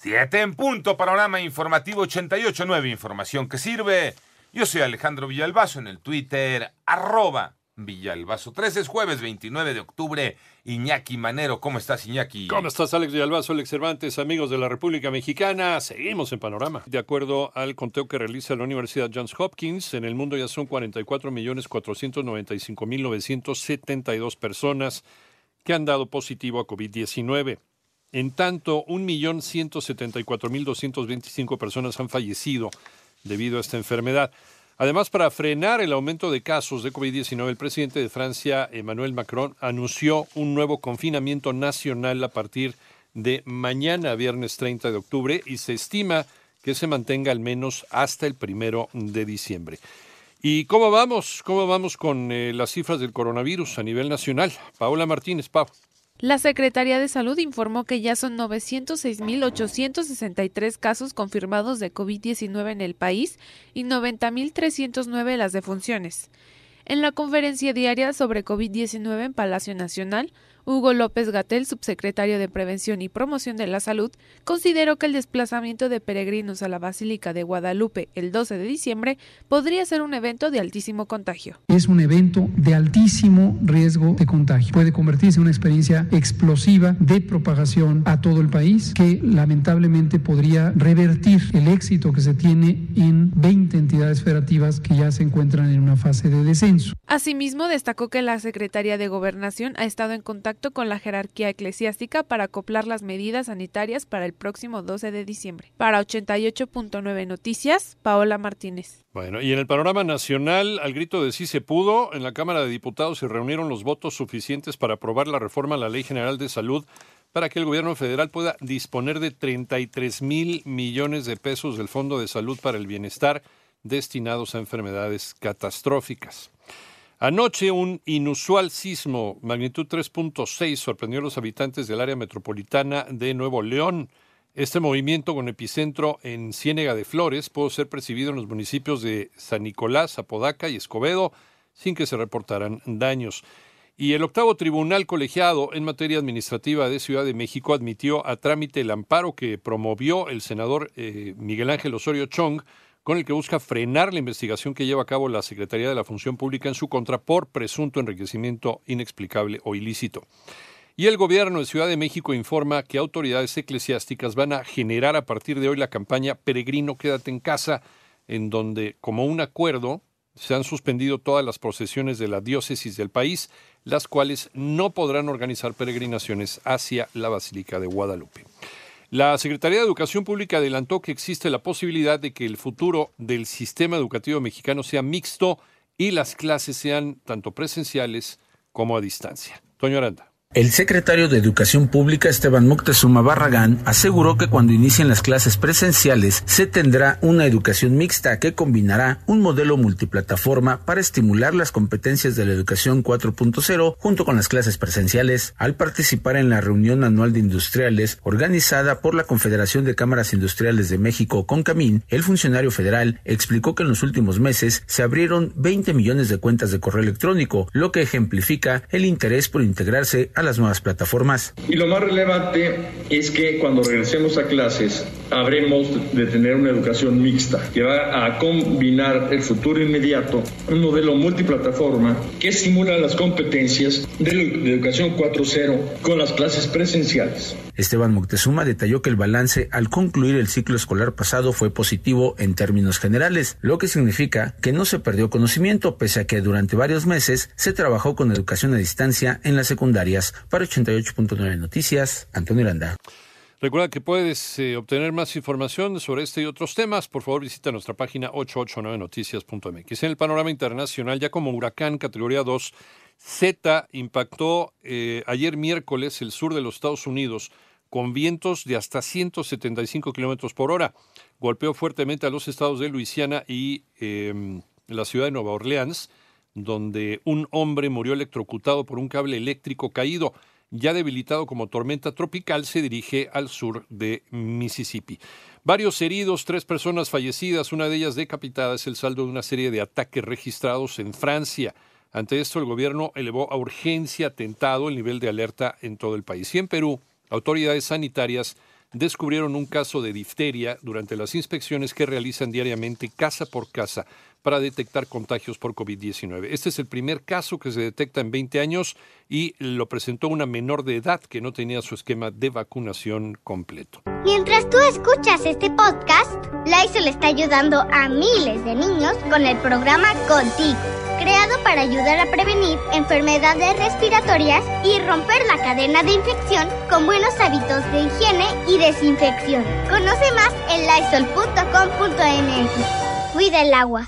Siete en punto, panorama informativo 88.9, información que sirve. Yo soy Alejandro Villalbazo en el Twitter, arroba Villalbazo. 13 es jueves 29 de octubre. Iñaki Manero, ¿cómo estás, Iñaki? ¿Cómo estás, Alex Villalbazo, Alex Cervantes, amigos de la República Mexicana? Seguimos en Panorama. De acuerdo al conteo que realiza la Universidad Johns Hopkins, en el mundo ya son 44.495.972 personas que han dado positivo a COVID-19. En tanto, 1.174.225 personas han fallecido debido a esta enfermedad. Además, para frenar el aumento de casos de COVID-19, el presidente de Francia, Emmanuel Macron, anunció un nuevo confinamiento nacional a partir de mañana, viernes 30 de octubre, y se estima que se mantenga al menos hasta el primero de diciembre. ¿Y cómo vamos? ¿Cómo vamos con eh, las cifras del coronavirus a nivel nacional? Paola Martínez, Pau. La Secretaría de Salud informó que ya son 906.863 casos confirmados de COVID-19 en el país y 90.309 las defunciones. En la conferencia diaria sobre COVID-19 en Palacio Nacional, Hugo López Gatel, subsecretario de Prevención y Promoción de la Salud, consideró que el desplazamiento de peregrinos a la Basílica de Guadalupe el 12 de diciembre podría ser un evento de altísimo contagio. Es un evento de altísimo riesgo de contagio. Puede convertirse en una experiencia explosiva de propagación a todo el país que lamentablemente podría revertir el éxito que se tiene en 20 entidades federativas que ya se encuentran en una fase de descenso. Asimismo, destacó que la Secretaría de Gobernación ha estado en contacto con la jerarquía eclesiástica para acoplar las medidas sanitarias para el próximo 12 de diciembre. Para 88.9 Noticias, Paola Martínez. Bueno, y en el panorama nacional, al grito de sí se pudo, en la Cámara de Diputados se reunieron los votos suficientes para aprobar la reforma a la Ley General de Salud para que el gobierno federal pueda disponer de 33 mil millones de pesos del Fondo de Salud para el Bienestar destinados a enfermedades catastróficas. Anoche un inusual sismo, magnitud 3.6, sorprendió a los habitantes del área metropolitana de Nuevo León. Este movimiento con epicentro en Ciénega de Flores pudo ser percibido en los municipios de San Nicolás, Apodaca y Escobedo sin que se reportaran daños. Y el octavo tribunal colegiado en materia administrativa de Ciudad de México admitió a trámite el amparo que promovió el senador eh, Miguel Ángel Osorio Chong con el que busca frenar la investigación que lleva a cabo la Secretaría de la Función Pública en su contra por presunto enriquecimiento inexplicable o ilícito. Y el gobierno de Ciudad de México informa que autoridades eclesiásticas van a generar a partir de hoy la campaña Peregrino Quédate en casa, en donde, como un acuerdo, se han suspendido todas las procesiones de la diócesis del país, las cuales no podrán organizar peregrinaciones hacia la Basílica de Guadalupe. La Secretaría de Educación Pública adelantó que existe la posibilidad de que el futuro del sistema educativo mexicano sea mixto y las clases sean tanto presenciales como a distancia. Toño Aranda. El secretario de Educación Pública Esteban Moctezuma Barragán aseguró que cuando inicien las clases presenciales se tendrá una educación mixta que combinará un modelo multiplataforma para estimular las competencias de la educación 4.0 junto con las clases presenciales. Al participar en la reunión anual de industriales organizada por la Confederación de Cámaras Industriales de México CONCAMIN, el funcionario federal explicó que en los últimos meses se abrieron 20 millones de cuentas de correo electrónico, lo que ejemplifica el interés por integrarse a las nuevas plataformas. Y lo más relevante es que cuando regresemos a clases habremos de tener una educación mixta que va a combinar el futuro inmediato, un modelo multiplataforma que estimula las competencias de la educación 4.0 con las clases presenciales. Esteban Moctezuma detalló que el balance al concluir el ciclo escolar pasado fue positivo en términos generales, lo que significa que no se perdió conocimiento pese a que durante varios meses se trabajó con educación a distancia en las secundarias. Para 88.9 Noticias, Antonio Landa. Recuerda que puedes eh, obtener más información sobre este y otros temas. Por favor, visita nuestra página 889noticias.mx. En el panorama internacional, ya como huracán categoría 2, Z impactó eh, ayer miércoles el sur de los Estados Unidos con vientos de hasta 175 kilómetros por hora. Golpeó fuertemente a los estados de Luisiana y em, la ciudad de Nueva Orleans, donde un hombre murió electrocutado por un cable eléctrico caído. Ya debilitado como tormenta tropical, se dirige al sur de Mississippi. Varios heridos, tres personas fallecidas, una de ellas decapitada, es el saldo de una serie de ataques registrados en Francia. Ante esto, el gobierno elevó a urgencia atentado el nivel de alerta en todo el país. Y en Perú, autoridades sanitarias descubrieron un caso de difteria durante las inspecciones que realizan diariamente casa por casa para detectar contagios por COVID-19. Este es el primer caso que se detecta en 20 años y lo presentó una menor de edad que no tenía su esquema de vacunación completo. Mientras tú escuchas este podcast, Lysol está ayudando a miles de niños con el programa Contigo, creado para ayudar a prevenir enfermedades respiratorias y romper la cadena de infección con buenos hábitos de higiene y desinfección. Conoce más en lysol.com.mx. Cuida el agua.